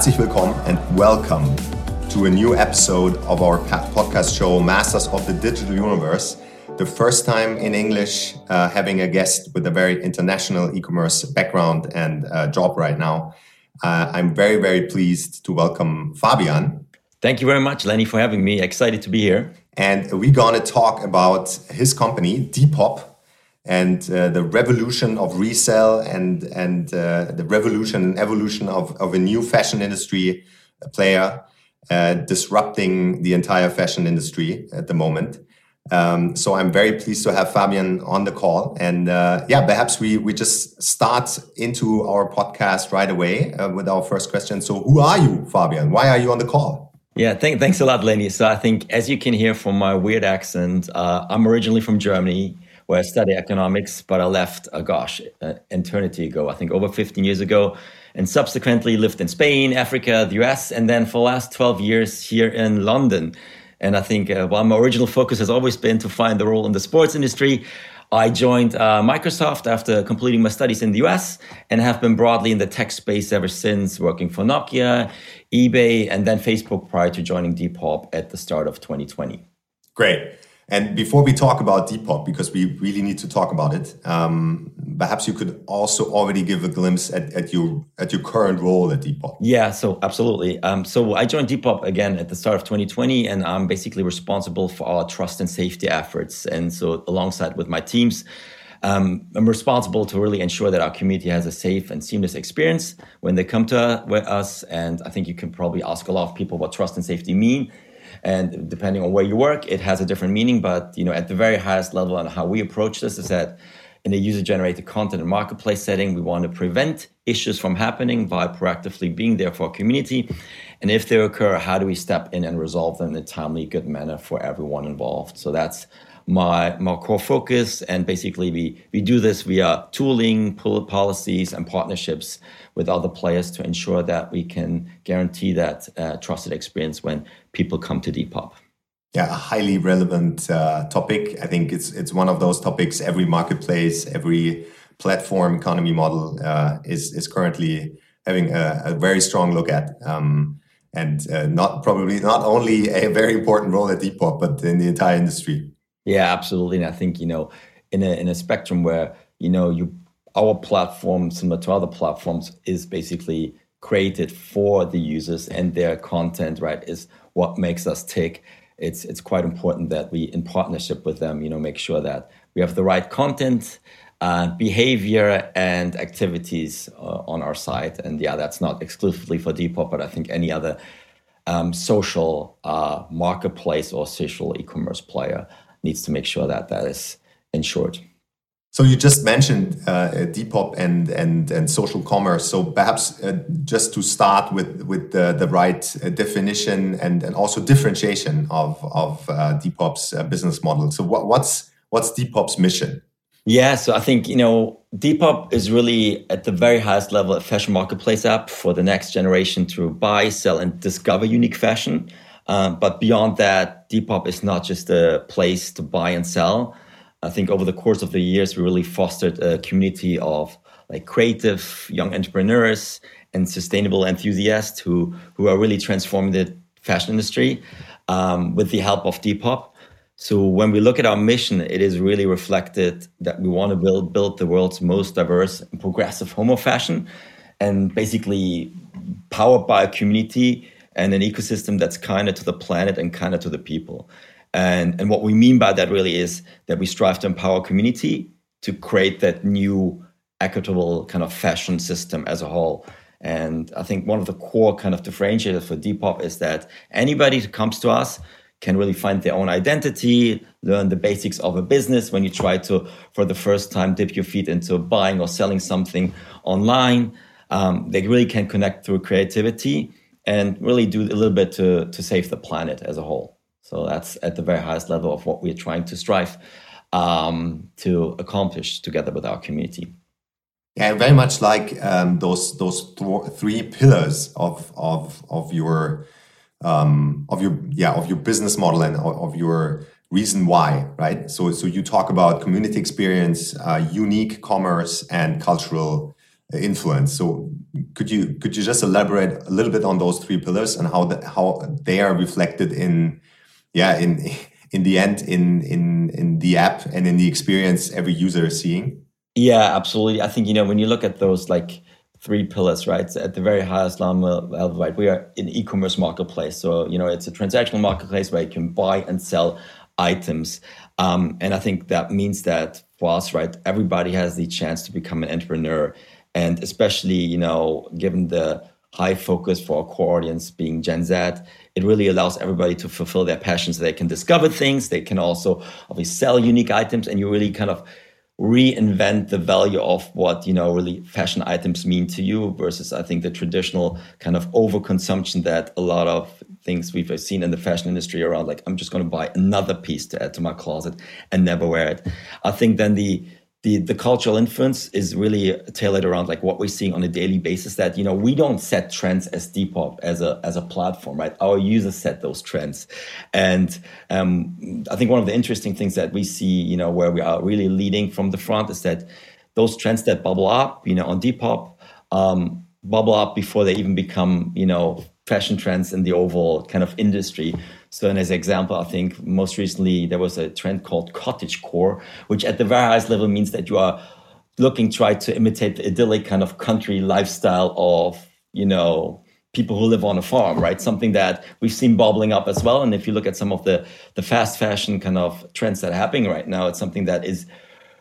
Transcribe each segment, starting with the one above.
Herzlich willkommen and welcome to a new episode of our podcast show, Masters of the Digital Universe. The first time in English, uh, having a guest with a very international e commerce background and uh, job right now. Uh, I'm very, very pleased to welcome Fabian. Thank you very much, Lenny, for having me. Excited to be here. And we're going to talk about his company, Depop, and uh, the revolution of resale and, and uh, the revolution and evolution of, of a new fashion industry player uh, disrupting the entire fashion industry at the moment. Um, so I'm very pleased to have Fabian on the call. And uh, yeah, perhaps we, we just start into our podcast right away uh, with our first question. So who are you, Fabian? Why are you on the call? Yeah, thank, thanks a lot, Lenny. So I think, as you can hear from my weird accent, uh, I'm originally from Germany, where I studied economics, but I left, uh, gosh, an eternity ago, I think over 15 years ago, and subsequently lived in Spain, Africa, the US, and then for the last 12 years here in London. And I think uh, while my original focus has always been to find the role in the sports industry, I joined uh, Microsoft after completing my studies in the US and have been broadly in the tech space ever since, working for Nokia, eBay, and then Facebook prior to joining Depop at the start of 2020. Great. And before we talk about Depop, because we really need to talk about it, um, perhaps you could also already give a glimpse at, at your at your current role at Depop. Yeah, so absolutely. Um, so I joined Depop again at the start of 2020, and I'm basically responsible for our trust and safety efforts. And so alongside with my teams, um, I'm responsible to really ensure that our community has a safe and seamless experience when they come to us. And I think you can probably ask a lot of people what trust and safety mean and depending on where you work it has a different meaning but you know at the very highest level and how we approach this is that in a user generated content and marketplace setting we want to prevent issues from happening by proactively being there for our community. And if they occur how do we step in and resolve them in a timely good manner for everyone involved? So that's my, my core focus. And basically, we, we do this via tooling, policies, and partnerships with other players to ensure that we can guarantee that uh, trusted experience when people come to Depop. Yeah, a highly relevant uh, topic. I think it's it's one of those topics every marketplace, every platform economy model uh, is is currently having a, a, very strong look at. Um, and uh, not probably not only a very important role at Depop, but in the entire industry. Yeah, absolutely. And I think, you know, in a in a spectrum where, you know, you our platform, similar to other platforms, is basically created for the users and their content, right, is what makes us tick. It's it's quite important that we, in partnership with them, you know, make sure that we have the right content, uh, behavior, and activities uh, on our site. And yeah, that's not exclusively for Depop, but I think any other um, social uh, marketplace or social e-commerce player needs to make sure that that is ensured. So you just mentioned uh, Depop and and and social commerce. So perhaps uh, just to start with with the, the right uh, definition and and also differentiation of of uh, Depop's uh, business model. So what, what's what's Depop's mission? Yeah, so I think you know Depop is really at the very highest level a fashion marketplace app for the next generation to buy, sell, and discover unique fashion. Um, but beyond that, Depop is not just a place to buy and sell. I think over the course of the years, we really fostered a community of like creative young entrepreneurs and sustainable enthusiasts who who are really transforming the fashion industry um, with the help of Depop. So when we look at our mission, it is really reflected that we want to build build the world's most diverse and progressive home of fashion, and basically powered by a community and an ecosystem that's kinder to the planet and kinder to the people. And, and what we mean by that really is that we strive to empower community to create that new equitable kind of fashion system as a whole. And I think one of the core kind of differentiators for Depop is that anybody who comes to us can really find their own identity, learn the basics of a business when you try to, for the first time, dip your feet into buying or selling something online. Um, they really can connect through creativity and really do a little bit to, to save the planet as a whole. So that's at the very highest level of what we're trying to strive um, to accomplish together with our community. Yeah, very much like um, those those th three pillars of of of your um, of your yeah of your business model and of your reason why, right? So so you talk about community experience, uh, unique commerce, and cultural influence. So could you could you just elaborate a little bit on those three pillars and how the, how they are reflected in yeah in in the end in in in the app and in the experience every user is seeing? Yeah absolutely. I think you know when you look at those like three pillars right at the very highest level right we are an e-commerce marketplace. So you know it's a transactional marketplace where you can buy and sell items. Um, and i think that means that for us right everybody has the chance to become an entrepreneur and especially you know given the high focus for our core audience being Gen Z, it really allows everybody to fulfill their passions. They can discover things, they can also obviously sell unique items, and you really kind of reinvent the value of what you know really fashion items mean to you versus I think the traditional kind of overconsumption that a lot of things we've seen in the fashion industry around like I'm just going to buy another piece to add to my closet and never wear it. I think then the the the cultural influence is really tailored around like what we're seeing on a daily basis that you know we don't set trends as depop as a as a platform right? Our users set those trends. And um, i think one of the interesting things that we see you know where we are really leading from the front is that those trends that bubble up you know on depop um, bubble up before they even become you know fashion trends in the overall kind of industry so, and as an example, I think most recently there was a trend called cottage core, which at the very highest level means that you are looking try to imitate the idyllic kind of country lifestyle of you know people who live on a farm, right? Something that we've seen bubbling up as well. And if you look at some of the the fast fashion kind of trends that are happening right now, it's something that is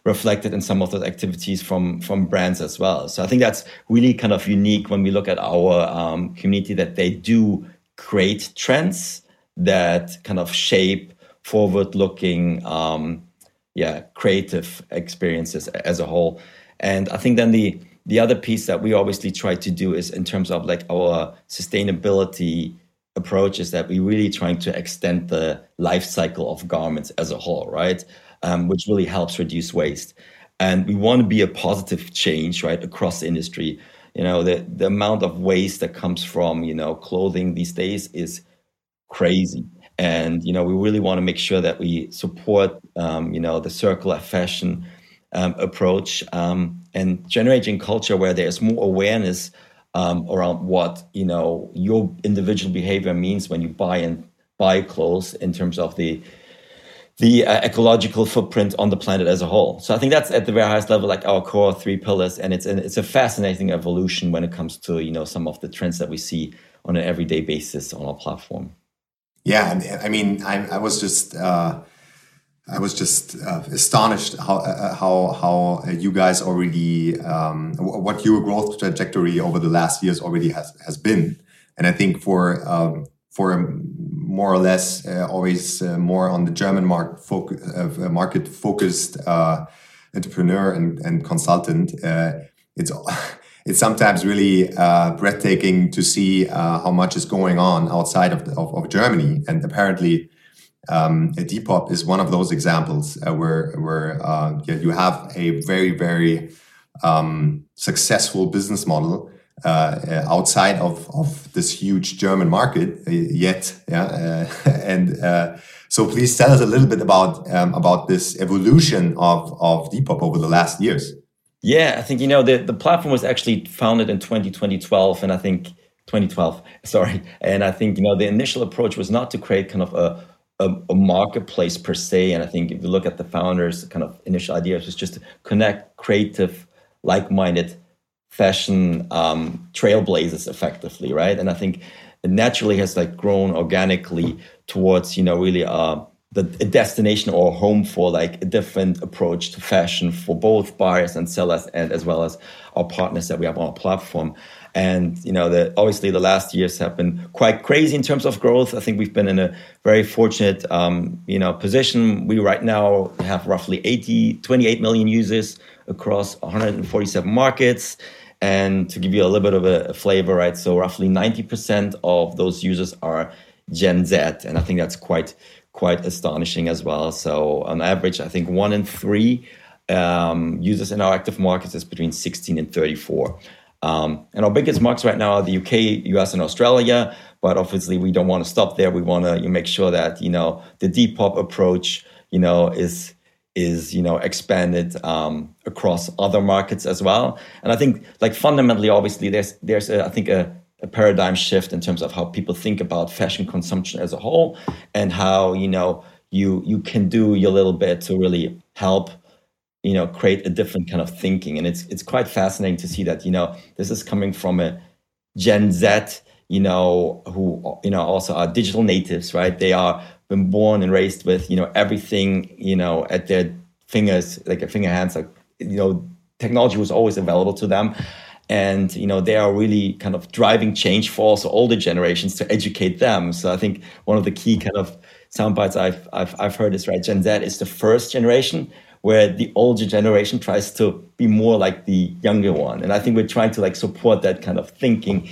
reflected in some of those activities from from brands as well. So I think that's really kind of unique when we look at our um, community that they do create trends that kind of shape forward looking um, yeah creative experiences as a whole and i think then the the other piece that we obviously try to do is in terms of like our sustainability approach is that we're really trying to extend the life cycle of garments as a whole right um, which really helps reduce waste and we want to be a positive change right across the industry you know the the amount of waste that comes from you know clothing these days is crazy. And you know, we really want to make sure that we support um, you know the circular fashion um, approach um, and generating culture where there's more awareness um, around what you know your individual behavior means when you buy and buy clothes in terms of the the uh, ecological footprint on the planet as a whole. So I think that's at the very highest level, like our core three pillars, and it's it's a fascinating evolution when it comes to you know some of the trends that we see on an everyday basis on our platform. Yeah, I mean, I, I was just uh, I was just uh, astonished how uh, uh how how you guys already um, what your growth trajectory over the last years already has has been, and I think for um, for more or less uh, always uh, more on the German market focus, market focused entrepreneur and, and consultant, it's it's sometimes really uh, breathtaking to see uh, how much is going on outside of, the, of, of, Germany. And apparently, um, Depop is one of those examples uh, where where uh, you have a very very um, successful business model uh, outside of, of this huge German market uh, yet. Yeah, and so please tell us a little bit about um, about this evolution of of Depop over the last years. Yeah, I think you know the the platform was actually founded in 2012, and I think 2012, sorry, and I think you know the initial approach was not to create kind of a a, a marketplace per se, and I think if you look at the founders' kind of initial idea, it was just to connect creative, like-minded fashion um, trailblazers effectively, right? And I think it naturally has like grown organically towards you know really uh, the a destination or home for like a different approach to fashion for both buyers and sellers and as well as our partners that we have on our platform. And you know the obviously the last years have been quite crazy in terms of growth. I think we've been in a very fortunate um, you know position. We right now have roughly 80 28 million users across 147 markets and to give you a little bit of a, flavor right so roughly 90% of those users are gen z and i think that's quite quite astonishing as well. So on average, I think one in three um, users in our active markets is between 16 and 34. Um, and our biggest markets right now are the UK, US, and Australia. But obviously, we don't want to stop there. We want to make sure that you know the Depop approach, you know, is is you know expanded um, across other markets as well. And I think like fundamentally, obviously, there's there's a, I think a, a paradigm shift in terms of how people think about fashion consumption as a whole, and how you know you you can do your little bit to really help you know create a different kind of thinking and it's it's quite fascinating to see that you know this is coming from a gen z you know who you know also are digital natives right they are been born and raised with you know everything you know at their fingers like a finger hands like you know technology was always available to them. And you know they are really kind of driving change for also older generations to educate them. So i think one of the key kind of sound bites I've, I've i've heard is right gen z is the first generation where the older generation tries to be more like the younger one. And i think we're trying to like support that kind of thinking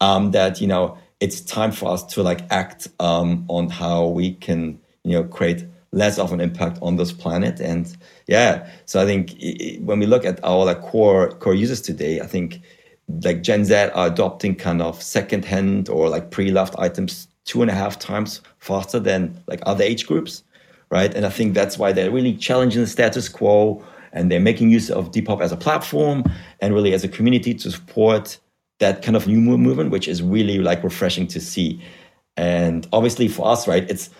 um, that you know it's time for us to like act um, on how we can you know create less of an impact on this planet. And yeah so i think it, when we look at our like core core users today i think like gen z are adopting kind of second hand or like pre-loved items two and a half times faster than like other age groups right? And i think that's why they're really challenging the status quo and they're making use of depop as a platform and really as a community to support that kind of new movement, which is really like refreshing to see. And obviously for us, right, it's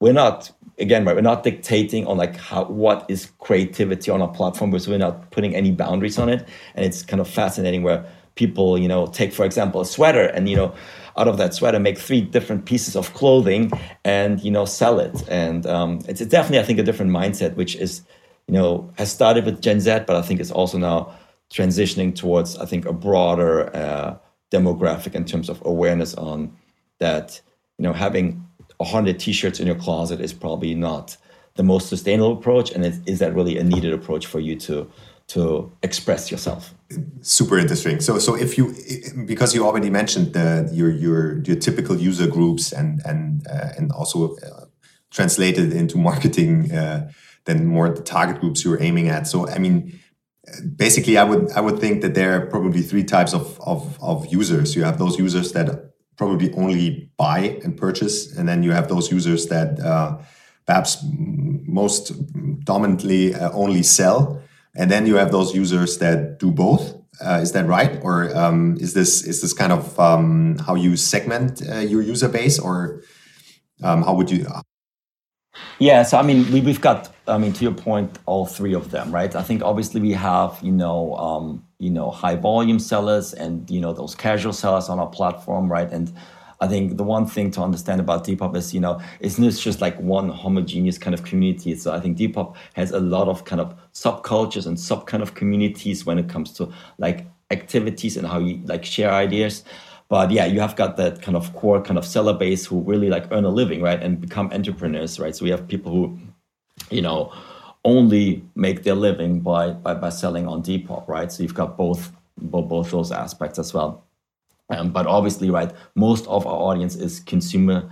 we're not again, right, we're not dictating on like how what is creativity on our platform because we're not putting any boundaries on it. And it's kind of fascinating where people, you know, take for example a sweater and you know, out of that sweater make three different pieces of clothing and you know sell it. And um, it's, it's definitely I think a different mindset, which is you know has started with Gen Z, but I think it's also now transitioning towards, I think, a broader uh, demographic in terms of awareness on that, you know, having 100 t-shirts in your closet is probably not the most sustainable approach. And is, is that really a needed approach for you to to express yourself? Super interesting. So, so if you, because you already mentioned the your your your typical user groups and and uh, and also uh, translated into marketing, uh, then more the target groups you're aiming at. So, I mean, basically, I would I would think that there are probably three types of, of, of users. You have those users that probably only buy and purchase, and then you have those users that uh, perhaps most dominantly uh, only sell, and then you have those users that do both. Uh, is that right, or um, is this is this kind of um, how you segment uh, your user base, or um, how would you yeah, so I mean, we, have got, I mean, to your point, all three of them, right? I think obviously we have, you know, um, you know, high volume sellers and you know those casual sellers on our platform, right? And I think the one thing to understand about Depop is, you know, it's not just like one homogeneous kind of community. So I think Depop has a lot of kind of subcultures and sub kind of communities when it comes to like activities and how you like share ideas. But yeah, you have got that kind of core kind of seller base who really like earn a living, right? And become entrepreneurs, right? So we have people who, you know, only make their living by by, by selling on Depop, right? So you've got both both, both those aspects as well. Um, but obviously, right, most of our audience is consumer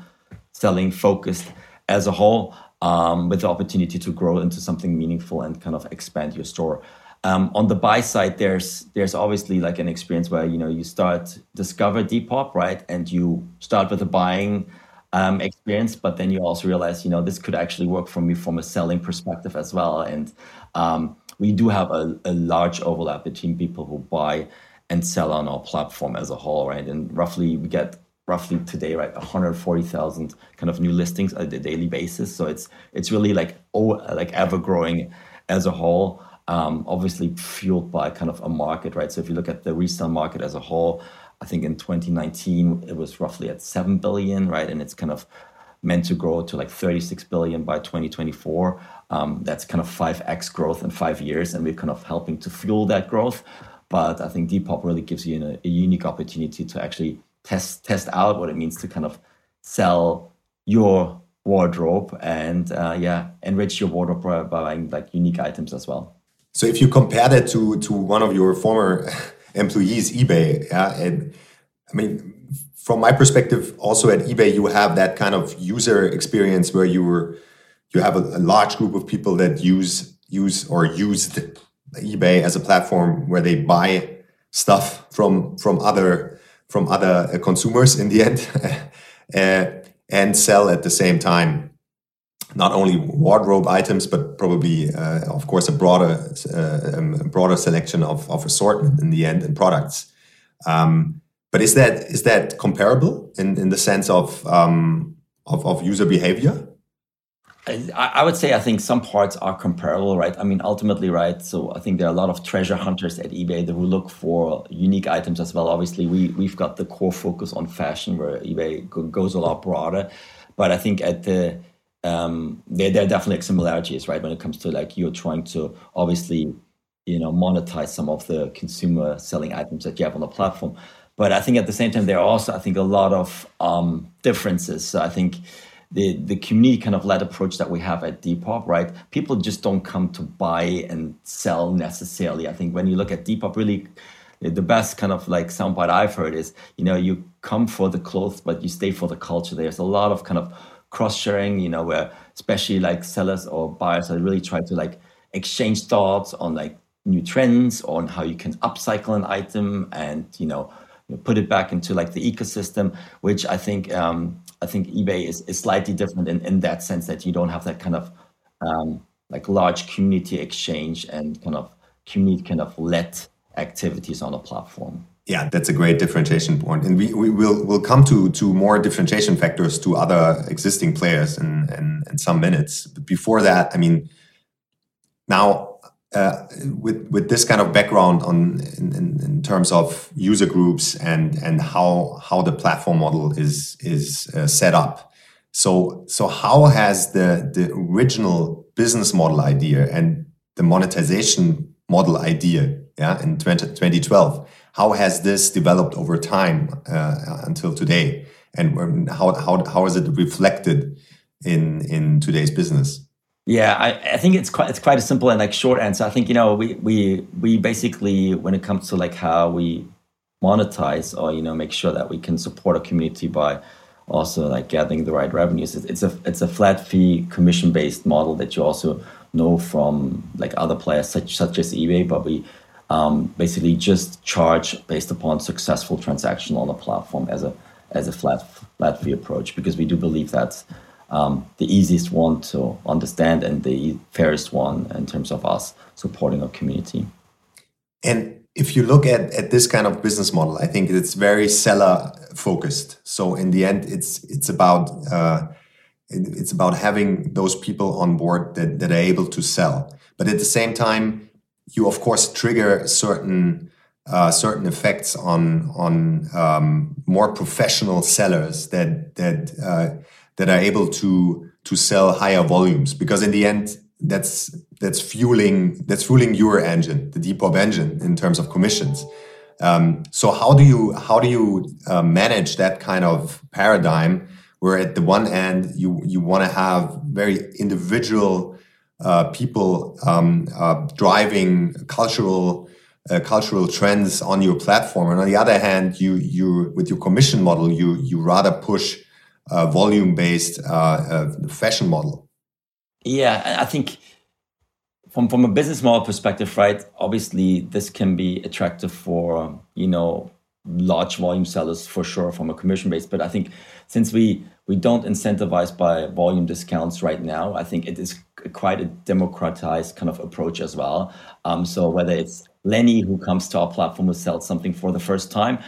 selling focused as a whole, um, with the opportunity to grow into something meaningful and kind of expand your store. Um, on the buy side, there's there's obviously like an experience where you know you start discover Depop, right, and you start with a buying um, experience, but then you also realize you know this could actually work for me from a selling perspective as well, and um, we do have a, a large overlap between people who buy and sell on our platform as a whole, right, and roughly we get roughly today right 140,000 kind of new listings on a daily basis, so it's it's really like oh like ever growing as a whole um, obviously fueled by kind of a market, right? So if you look at the resale market as a whole, I think in 2019 it was roughly at 7 billion, right? And it's kind of meant to grow to like 36 billion by 2024. Um, that's kind of 5x growth in five years, and we're kind of helping to fuel that growth. But I think Depop really gives you a, a unique opportunity to actually test test out what it means to kind of sell your wardrobe and uh, yeah enrich your wardrobe by buying like unique items as well so if you compare that to to one of your former employees, eBay, yeah, and I mean, from my perspective, also at eBay, you have that kind of user experience where you were you have a, a large group of people that use use or used eBay as a platform where they buy stuff from from other from other uh, consumers in the end uh, and sell at the same time. Not only wardrobe items, but probably, uh, of course, a broader uh, um, broader selection of, of assortment in the end and products. Um, but is that is that comparable in, in the sense of, um, of of user behavior? I, would say I think some parts are comparable, right? I mean, ultimately, right. So I think there are a lot of treasure hunters at eBay that will look for unique items as well. Obviously, we we've got the core focus on fashion, where eBay goes a lot broader. But I think at the um, there, there are definitely similarities, right? When it comes to like you're trying to obviously, you know, monetize some of the consumer selling items that you have on the platform. But I think at the same time, there are also, I think, a lot of um, differences. So I think the the community kind of led approach that we have at Depop, right? People just don't come to buy and sell necessarily. I think when you look at Depop, really the best kind of like soundbite I've heard is, you know, you come for the clothes, but you stay for the culture. There's a lot of kind of cross sharing, you know, where especially like sellers or buyers are really trying to like exchange thoughts on like new trends, on how you can upcycle an item and, you know, put it back into like the ecosystem, which I think um, I think eBay is, is slightly different in, in that sense that you don't have that kind of um, like large community exchange and kind of community kind of let activities on a platform. Yeah, that's a great differentiation point, and we, we will we'll come to to more differentiation factors to other existing players in in, in some minutes. But before that, I mean, now uh, with with this kind of background on in, in, in, terms of user groups and and how how the platform model is is uh, set up. So so how has the the original business model idea and the monetization model idea, yeah, in 20, 2012, how has this developed over time uh, until today, and how how how is it reflected in in today's business? Yeah, I, I think it's quite it's quite a simple and like short answer. I think you know we we we basically when it comes to like how we monetize or you know make sure that we can support a community by also like gathering the right revenues. It's, it's a it's a flat fee commission based model that you also know from like other players such such as eBay, but we um, basically just charge based upon successful transaction on the platform as a as a flat flat fee approach because we do believe that um, the easiest one to understand and the fairest one in terms of us supporting our community. And if you look at, at this kind of business model, I think it's very seller focused. So in the end, it's it's about uh, it's about having those people on board that, that are able to sell. But at the same time, you of course trigger certain uh, certain effects on on um, more professional sellers that that uh, that are able to to sell higher volumes. Because in the end that's that's fueling that's fueling your engine the depop engine in terms of commissions. Um, so how do you how do you uh, manage that kind of paradigm where at the one end you you want to have very individual uh, people um, uh, driving cultural uh, cultural trends on your platform and on the other hand you you with your commission model you you rather push uh, volume based uh, fashion model? Yeah, I think from from a business model perspective, right? Obviously, this can be attractive for you know large volume sellers for sure from a commission base. But I think since we we don't incentivize by volume discounts right now, I think it is quite a democratized kind of approach as well. Um, so whether it's Lenny who comes to our platform who sells something for the first time,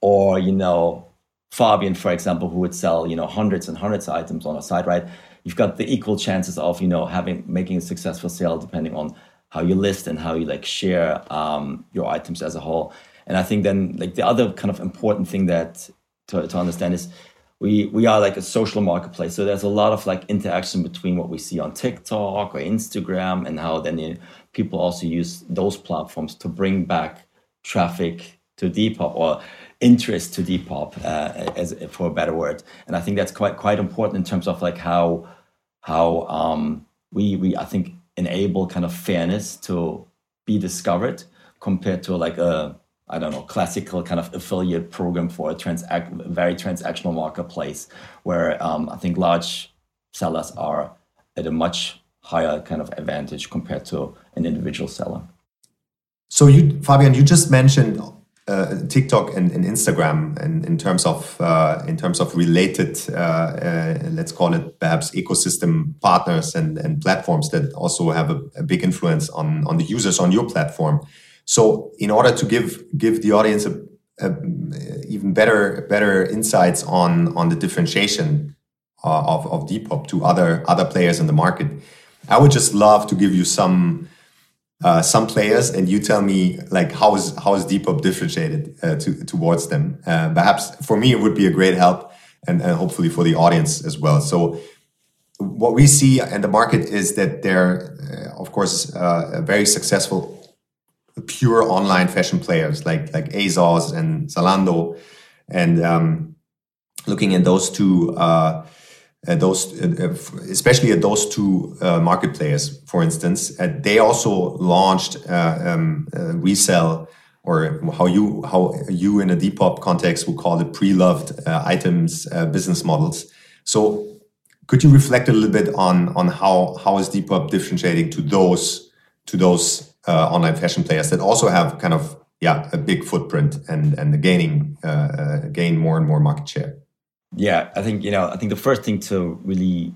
or you know Fabian, for example, who would sell you know hundreds and hundreds of items on a site, right? You've got the equal chances of you know having making a successful sale depending on how you list and how you like share um, your items as a whole. And I think then like the other kind of important thing that to, to understand is we we are like a social marketplace. So there's a lot of like interaction between what we see on TikTok or Instagram and how then you know, people also use those platforms to bring back traffic to Depop or interest to Depop, uh, as for a better word. And I think that's quite quite important in terms of like how how um, we we I think enable kind of fairness to be discovered compared to like a I don't know classical kind of affiliate program for a very transactional marketplace where um, I think large sellers are at a much higher kind of advantage compared to an individual seller. So you Fabian, you just mentioned uh, TikTok and, and Instagram, and in terms of uh, in terms of related, uh, uh, let's call it perhaps ecosystem partners and, and platforms that also have a, a, big influence on on the users on your platform. So, in order to give give the audience a, a even better better insights on on the differentiation uh, of of Depop to other other players in the market, I would just love to give you some uh, some players, and you tell me like how is how is Depop differentiated uh, to, towards them. Uh, perhaps for me it would be a great help, and, and hopefully for the audience as well. So what we see in the market is that they're uh, of course uh, very successful pure online fashion players like like ASOS and Zalando, and um, looking at those two uh, uh, those, uh, especially at those two uh, market players, for instance, uh, they also launched uh, um, uh, resell or how you how you in a Depop context would call it pre-loved items business models. So, could you reflect a little bit on on how how is Depop differentiating to those to those online fashion players that also have kind of yeah a big footprint and and gaining uh, gain more and more market share? Yeah, I think you know. I think the first thing to really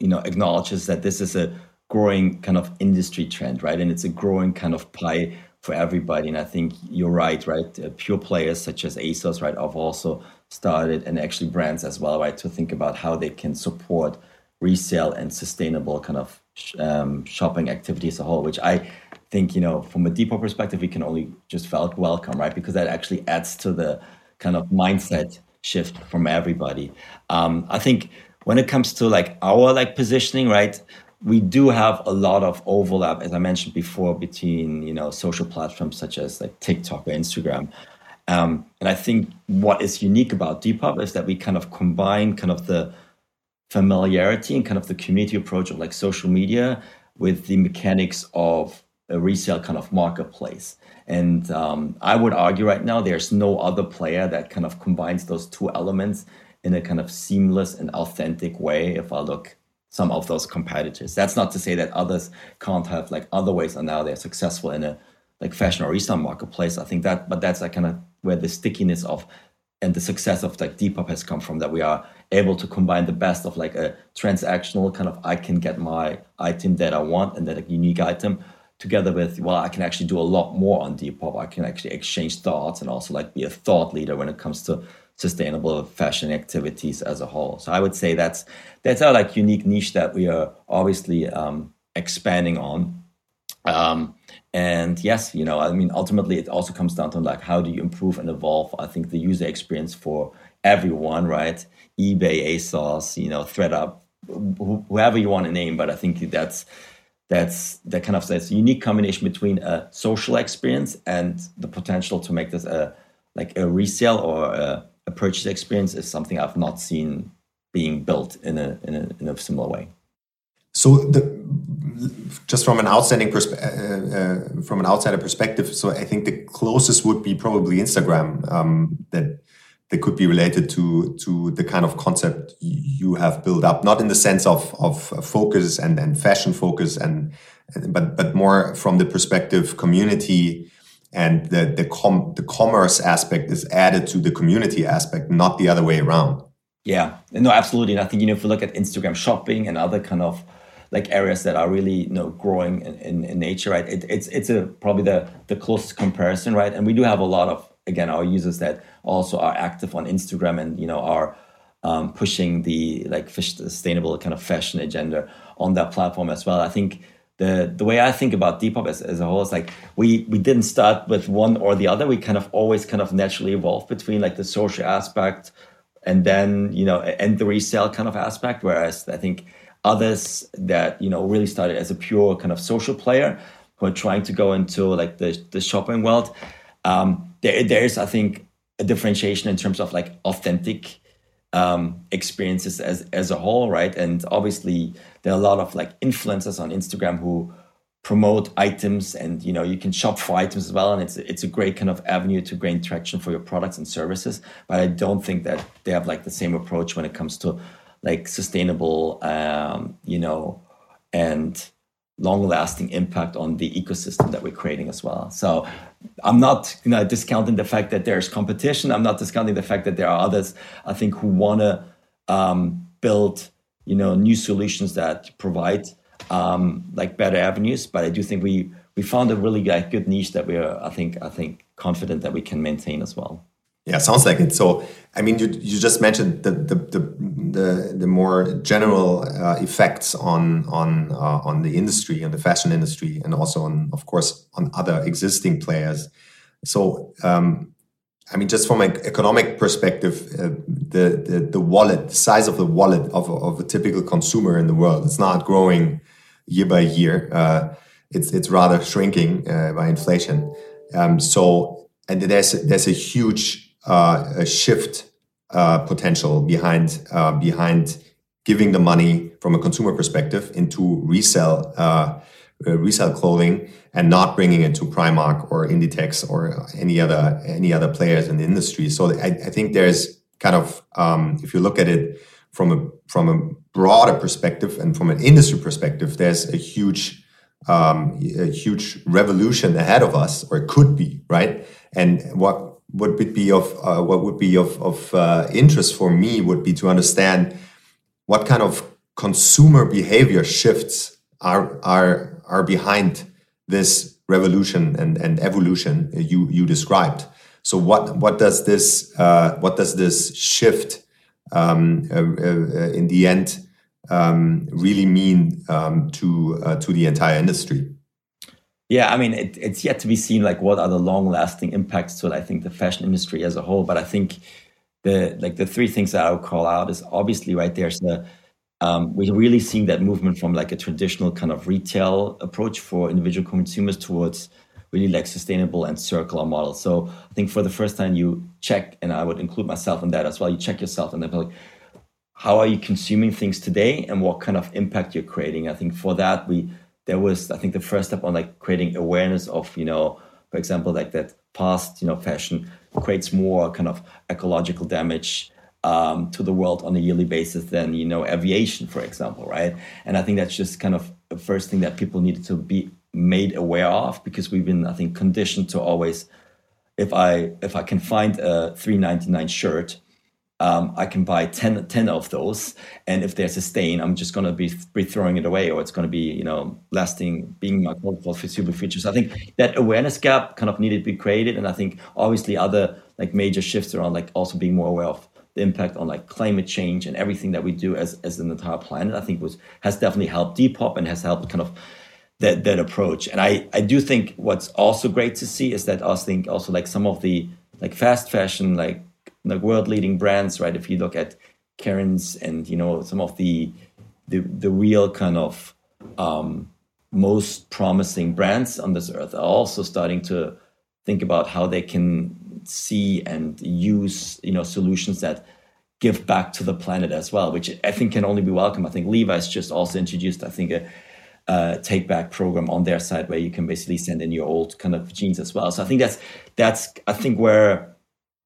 you know acknowledge is that this is a growing kind of industry trend, right? And it's a growing kind of pie for everybody. And I think you're right, right? Uh, pure players such as ASOS, right, have also started, and actually brands as well, right, to think about how they can support resale and sustainable kind of um, shopping activity as a whole, which I think, you know, from a Depop perspective, we can only just felt welcome, right? Because that actually adds to the kind of mindset shift from everybody. Um, I think when it comes to like our like positioning, right? We do have a lot of overlap, as I mentioned before, between you know social platforms such as like TikTok or Instagram. Um, and I think what is unique about Depop is that we kind of combine kind of the familiarity and kind of the community approach of like social media with the mechanics of a resale kind of marketplace. And um, I would argue right now there's no other player that kind of combines those two elements in a kind of seamless and authentic way. If I look some of those competitors, that's not to say that others can't have like other ways and now they're successful in a like fashion or resale marketplace. I think that, but that's like kind of where the stickiness of and the success of like Depop has come from that we are able to combine the best of like a transactional kind of I can get my item that I want and that a unique item together with well i can actually do a lot more on depop. I can actually exchange thoughts and also like be a thought leader when it comes to sustainable fashion activities as a whole. So i would say that's that's our like unique niche that we are obviously um, expanding on. Um, and yes you know i mean ultimately it also comes down to like how do you improve and evolve? I think the user experience for everyone right? ebay asos you know thredup whoever you want to name but i think that's that's that kind of this unique combination between a social experience and the potential to make this a like a resale or a, a purchase experience is something I've not seen being built in a in a, in a similar way. So the just from an outstanding perspe- uh, uh, from an outsider perspective, so I think the closest would be probably Instagram um, that that could be related to to the kind of concept you have built up not in the sense of of focus and and fashion focus and but but more from the perspective community and the the com the commerce aspect is added to the community aspect not the other way around. Yeah. No absolutely. And i think you know if you look at instagram shopping and other kind of like areas that are really you know growing in, in, in nature right it, it's it's a probably the the closest comparison right? And we do have a lot of again our users that also are active on Instagram and you know are um, pushing the like sustainable kind of fashion agenda on that platform as well. I think the the way I think about Depop as, as a whole is like we we didn't start with one or the other. We kind of always kind of naturally evolved between like the social aspect and then you know and the resale kind of aspect. Whereas I think others that you know really started as a pure kind of social player who are trying to go into like the the shopping world. Um, there, there's I think a differentiation in terms of like authentic um, experiences as as a whole, right? And obviously there are a lot of like influencers on Instagram who promote items and you know you can shop for items as well and it's it's a great kind of avenue to gain traction for your products and services but i don't think that they have like the same approach when it comes to like sustainable um you know and long lasting impact on the ecosystem that we're creating as well. So I'm not you know, discounting the fact that there's competition. I'm not discounting the fact that there are others, I think, who want to um, build you know new solutions that provide um, like better avenues. But I do think we we found a really like, good niche that we're I think I think confident that we can maintain as well. Yeah, sounds like it. So, I mean, you, you just mentioned the the the, the, the more general uh, effects on on uh, on the industry, on the fashion industry, and also on, of course, on other existing players. So, um, I mean, just from an economic perspective, uh, the, the the wallet, the size of the wallet of of a typical consumer in the world, it's not growing year by year. Uh, it's it's rather shrinking uh, by inflation. Um, so, and there's there's a huge uh, a shift uh, potential behind uh, behind giving the money from a consumer perspective into resell uh, uh, resell clothing and not bringing it to Primark or Inditex or any other any other players in the industry. So I, I think there's kind of um, if you look at it from a from a broader perspective and from an industry perspective, there's a huge um, a huge revolution ahead of us, or it could be, right? And what what would be of uh, what would be of, of uh, interest for me would be to understand what kind of consumer behavior shifts are are are behind this revolution and, and evolution you you described. So what what does this uh, what does this shift um, uh, uh, in the end um, really mean um, to uh, to the entire industry? Yeah, I mean, it, it's yet to be seen like what are the long-lasting impacts to I think the fashion industry as a whole. But I think the like the three things that I would call out is obviously right there's the um, we're really seeing that movement from like a traditional kind of retail approach for individual consumers towards really like sustainable and circular models. So I think for the first time you check, and I would include myself in that as well. You check yourself and then like, how are you consuming things today, and what kind of impact you're creating. I think for that we there was i think the first step on like creating awareness of you know for example like that past you know fashion creates more kind of ecological damage um, to the world on a yearly basis than you know aviation for example right? And i think that's just kind of the first thing that people needed to be made aware of because we've been i think conditioned to always if i if i can find a 399 shirt um, I can buy 10, 10, of those. And if there's a stain, I'm just going to be, be throwing it away or it's going to be, you know, lasting, being my for foreseeable future. I think that awareness gap kind of needed to be created. And I think obviously other like major shifts around like also being more aware of the impact on like climate change and everything that we do as, as an entire planet, I think was, has definitely helped Depop and has helped kind of that, that approach. And I, I do think what's also great to see is that I think also like some of the like fast fashion, like like world leading brands, right? If you look at Kering's and you know some of the the, the real kind of um, most promising brands on this earth are also starting to think about how they can see and use you know solutions that give back to the planet as well, which I think can only be welcome. I think Levi's just also introduced, I think, a, a take back program on their side where you can basically send in your old kind of jeans as well. So I think that's that's I think where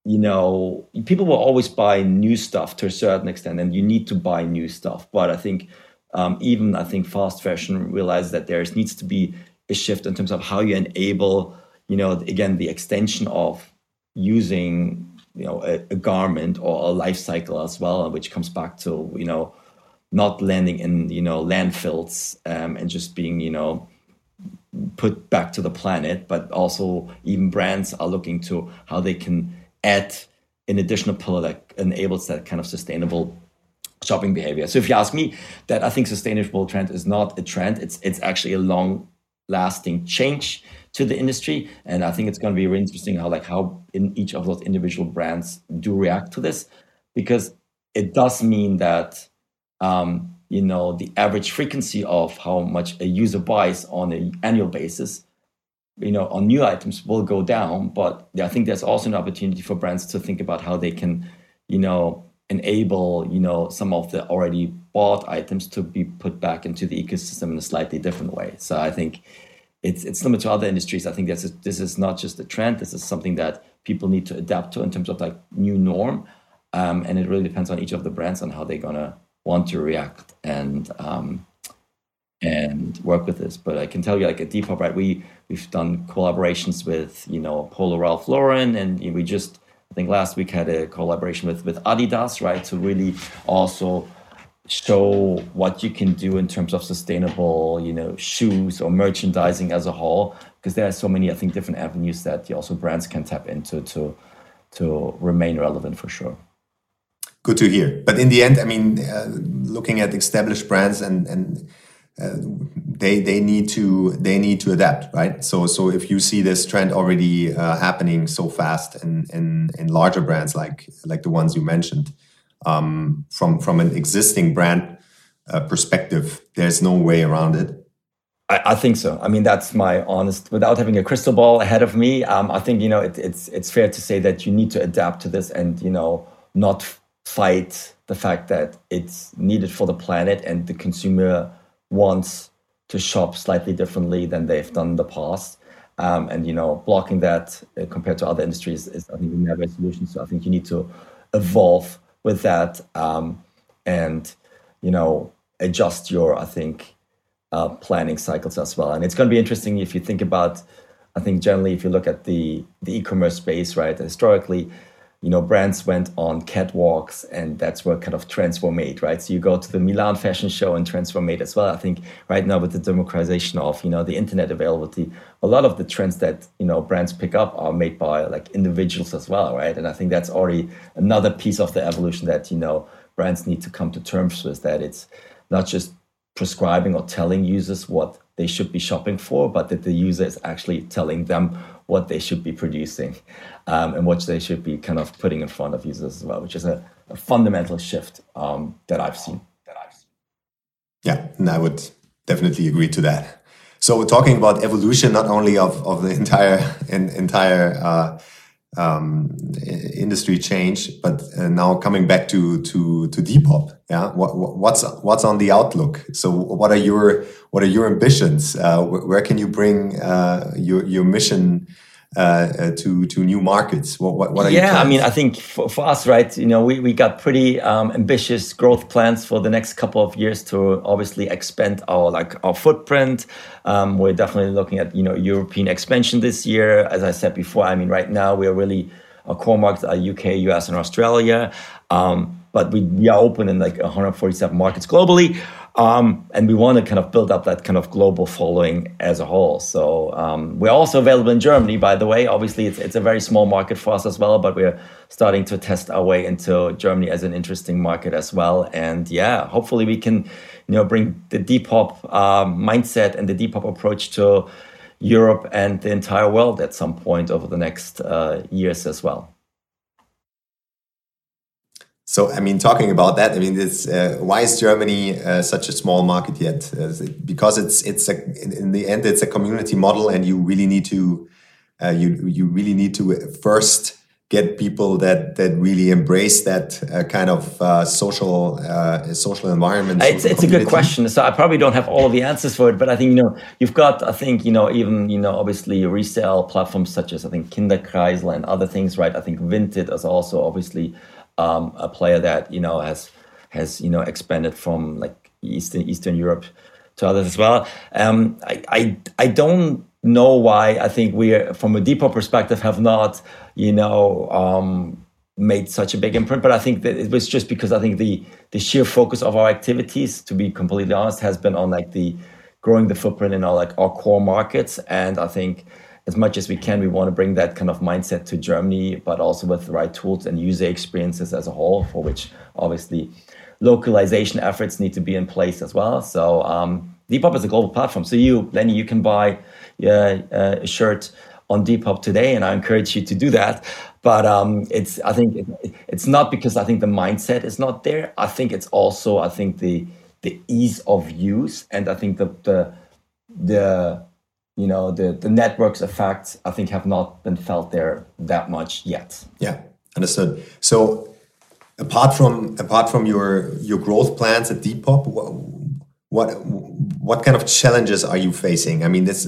you know, people will always buy new stuff to a certain extent, and you need to buy new stuff. But I think um, even I think fast fashion realizes that there needs to be a shift in terms of how you enable, you know, again the extension of using you know a, a garment or a life cycle as well, which comes back to you know not landing in you know landfills um, and just being you know put back to the planet, but also even brands are looking to how they can add an additional pillar that enables that kind of sustainable shopping behavior. So if you ask me, that I think sustainable trend is not a trend. It's it's actually a long lasting change to the industry, and I think it's going to be really interesting how like how in each of those individual brands do react to this, because it does mean that. Um, you know the average frequency of how much a user buys on an annual basis you know, on new items will go down. But I think there's also an opportunity for brands to think about how they can, you know, enable, you know, some of the already bought items to be put back into the ecosystem in a slightly different way. So I think it's it's similar to other industries. I think this is this is not just a trend. This is something that people need to adapt to in terms of like new norm. Um, and it really depends on each of the brands on how they're gonna want to react. And um, and work with this. But I can tell you, like at Depop, right, we we've done collaborations with you know Polo Ralph Lauren, and we just I think last week had a collaboration with with Adidas, right, to really also show what you can do in terms of sustainable, you know, shoes or merchandising as a whole. Because there are so many, I think, different avenues that you also brands can tap into to to remain relevant for sure. Good to hear. But in the end, I mean, uh, looking at established brands and and they they need to they need to adapt, right? So so if you see this trend already uh, happening so fast in, in in larger brands like like the ones you mentioned, um, from from an existing brand uh, perspective, there's no way around it. I, I, think so. I mean, that's my honest. Without having a crystal ball ahead of me, um, I think you know it, it's it's fair to say that you need to adapt to this and you know not fight the fact that it's needed for the planet and the consumer wants to shop slightly differently than they've done in the past. Um, and you know, blocking that uh, compared to other industries is, I think, never a solution. So I think you need to evolve with that um, and you know adjust your, I think, uh, planning cycles as well. And it's going to be interesting if you think about. I think generally, if you look at the the e-commerce space, right, historically, you know, brands went on catwalks and that's where kind of trends were made, right? So you go to the Milan fashion show and trends were made as well. I think right now with the democratization of, you know, the internet availability, a lot of the trends that, you know, brands pick up are made by like individuals as well, right? And I think that's already another piece of the evolution that, you know, brands need to come to terms with that it's not just prescribing or telling users what they should be shopping for, but that the user is actually telling them what they should be producing um, and what they should be kind of putting in front of users as well, which is a, a fundamental shift um, that I've seen. Yeah, and I would definitely agree to that. So we're talking about evolution, not only of, of the entire in, entire uh, um, industry change, but uh, now coming back to to to Depop, yeah, what, what's what's on the outlook? So what are your what are your ambitions? Uh, where can you bring uh, your your mission? Uh, uh, to to new markets? What what, what are yeah? I mean, I think for, for us, right? You know, we, we got pretty um, ambitious growth plans for the next couple of years to obviously expand our like our footprint. Um, we're definitely looking at you know European expansion this year. As I said before, I mean, right now we are really our core markets are UK, US, and Australia. Um, but we, we are open in like 147 markets globally. Um, and we want to kind of build up that kind of global following as a whole. So um, we're also available in Germany, by the way. Obviously, it's, it's a very small market for us as well, but we're starting to test our way into Germany as an interesting market as well. And yeah, hopefully we can, you know, bring the Depop um, mindset and the Depop approach to Europe and the entire world at some point over the next uh, years as well. So, I mean, talking about that, I mean, this, uh, why is Germany uh, such a small market yet? Uh, because it's it's a in the end it's a community model, and you really need to uh, you you really need to first get people that that really embrace that uh, kind of uh, social social environment. It's, it's a good question. So I probably don't have all of the answers for it, but I think you know you've got I think you know even you know obviously resale platforms such as I think Kleiderkreisel and other things, right? I think Vinted is also obviously um, a player that you know has has you know expanded from like Eastern Eastern Europe to others as well. Um, I, I I don't know why. I think we, from a Depop perspective, have not you know um, made such a big imprint. But I think that it was just because I think the the sheer focus of our activities, to be completely honest, has been on like the growing the footprint in our like our core markets, and I think as much as we can, we want to bring that kind of mindset to Germany, but also with the right tools and user experiences as a whole, for which obviously localization efforts need to be in place as well. So um, Depop is a global platform. So you, Lenny, you can buy uh, a shirt on Depop today, and I encourage you to do that. But um, it's I think it, it's not because I think the mindset is not there. I think it's also I think the the ease of use, and I think the the the you know the the networks effects i think have not been felt there that much yet yeah understood so apart from apart from your your growth plans at depop what what, what kind of challenges are you facing i mean this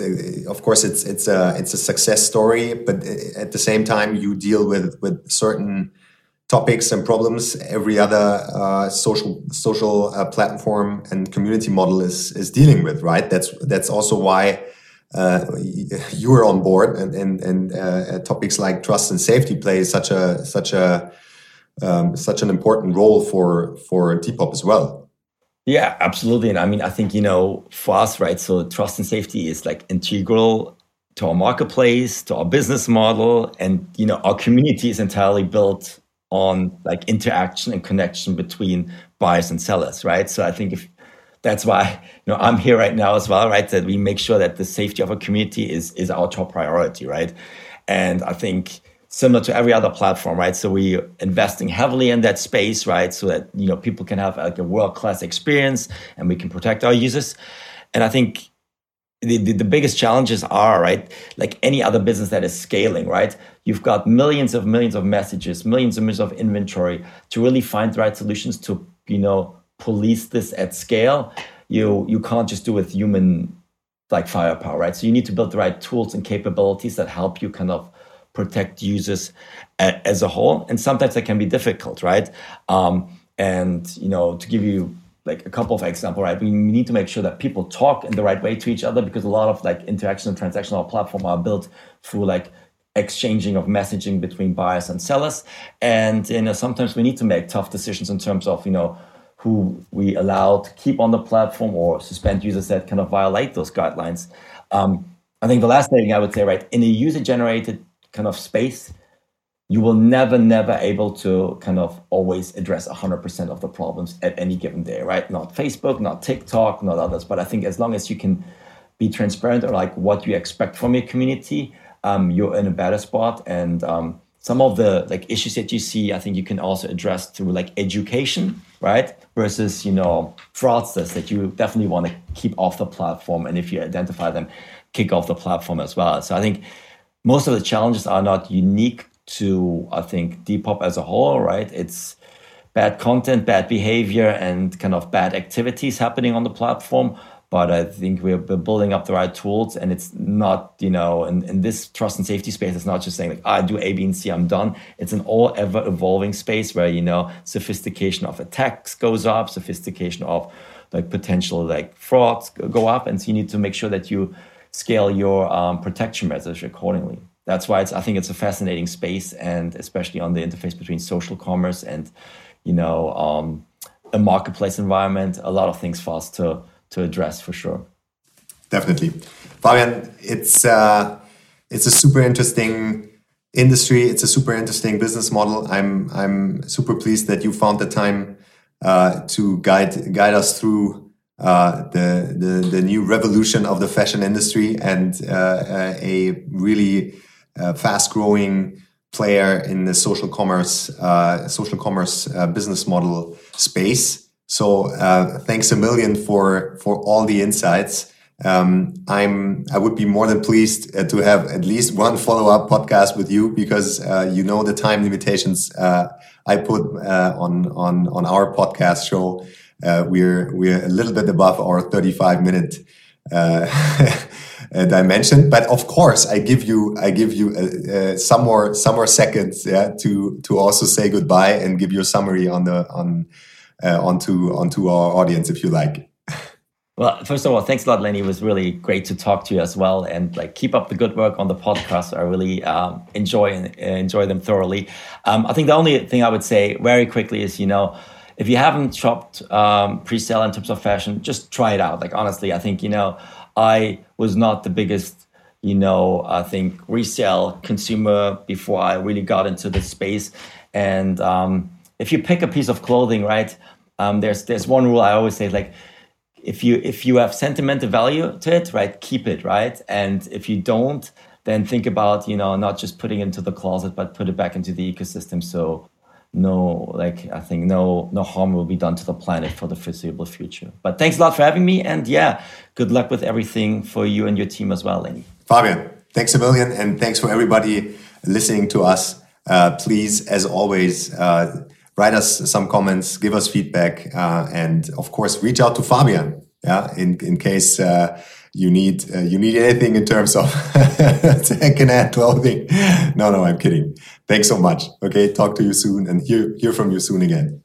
of course it's it's a it's a success story but at the same time you deal with with certain topics and problems every other uh, social social uh, platform and community model is is dealing with. Right. That's that's also why. Uh, you are on board, and and, and uh, topics like trust and safety play such a such a um, such an important role for for Depop as well. Yeah, absolutely. And I mean, I think you know, for us, right? So trust and safety is like integral to our marketplace, to our business model, and you know, our community is entirely built on like interaction and connection between buyers and sellers, right? So I think if that's why you know I'm here right now as well, right? That we make sure that the safety of our community is is our top priority, right? And I think similar to every other platform, right? So we're investing heavily in that space, right? So that you know people can have like a world class experience and we can protect our users. And I think the, the, the, biggest challenges are right like any other business that is scaling right you've got millions of millions of messages millions of millions of inventory to really find the right solutions to you know police this at scale you you can't just do with human like firepower right so you need to build the right tools and capabilities that help you kind of protect users a, as a whole and sometimes that can be difficult right um, and you know to give you like a couple of examples, right? We need to make sure that people talk in the right way to each other because a lot of like interaction and transactional platform are built through like exchanging of messaging between buyers and sellers. And you know, sometimes we need to make tough decisions in terms of, you know, who we allow to keep on the platform or suspend users that kind of violate those guidelines. Um, I think the last thing I would say, right, in a user generated kind of space, you will never, never able to kind of always address 100% of the problems at any given day, right? Not Facebook, not TikTok, not others. But I think as long as you can be transparent or like what you expect from your community, um, you're in a better spot. And um, some of the like issues that you see, I think you can also address through like education, right? Versus, you know, fraudsters that you definitely want to keep off the platform. And if you identify them, kick off the platform as well. So I think most of the challenges are not unique to I think Depop as a whole, right? It's bad content, bad behavior, and kind of bad activities happening on the platform. But I think we're, building up the right tools, and it's not, you know, in, in this trust and safety space, it's not just saying like I do A, B, and C, I'm done. It's an all ever evolving space where you know sophistication of attacks goes up, sophistication of like potential like frauds go up, and so you need to make sure that you scale your um, protection measures accordingly that's why it's I think it's a fascinating space, and especially on the interface between social commerce and you know um, a marketplace environment, a lot of things for us to to address for sure. Definitely, Fabian. It's uh, it's a super interesting industry. It's a super interesting business model. I'm I'm super pleased that you found the time uh, to guide guide us through. Uh, the, the the new revolution of the fashion industry and uh, uh a really uh, fast growing player in the social commerce uh, social commerce business model space. So uh, thanks a million for for all the insights. Um, I'm I would be more than pleased uh, to have at least one follow up podcast with you because uh, you know the time limitations I put on on on our podcast show. we're we're a little bit above our 35 minute uh, dimension. But of course, I give you I give you uh, uh, some more some more seconds yeah, to to also say goodbye and give your summary on the on uh, onto onto our audience if you like. Well, first of all, thanks a lot, Lenny. It was really great to talk to you as well, and like keep up the good work on the podcast. I really um, enjoy uh, enjoy them thoroughly. Um, I think the only thing I would say very quickly is, you know, if you haven't shopped um, pre-sale in terms of fashion, just try it out. Like honestly, I think you know I was not the biggest, you know, I think resale consumer before I really got into the space. And um, if you pick a piece of clothing, right, um, there's there's one rule I always say like if you if you have sentimental value to it, right, keep it, right, and if you don't, then think about you know not just putting it into the closet, but put it back into the ecosystem. So no like i think no no harm will be done to the planet for the foreseeable future. But thanks a lot for having me and yeah good luck with everything for you and your team as well lenny. Fabian thanks a million and thanks for everybody listening to us. Uh, please as always uh, write us some comments give us feedback uh, and of course reach out to fabian yeah in, in case uh, you need uh, you need anything in terms of secondhand clothing. No, no, I'm kidding. Thanks so much. Okay, talk to you soon and hear hear from you soon again.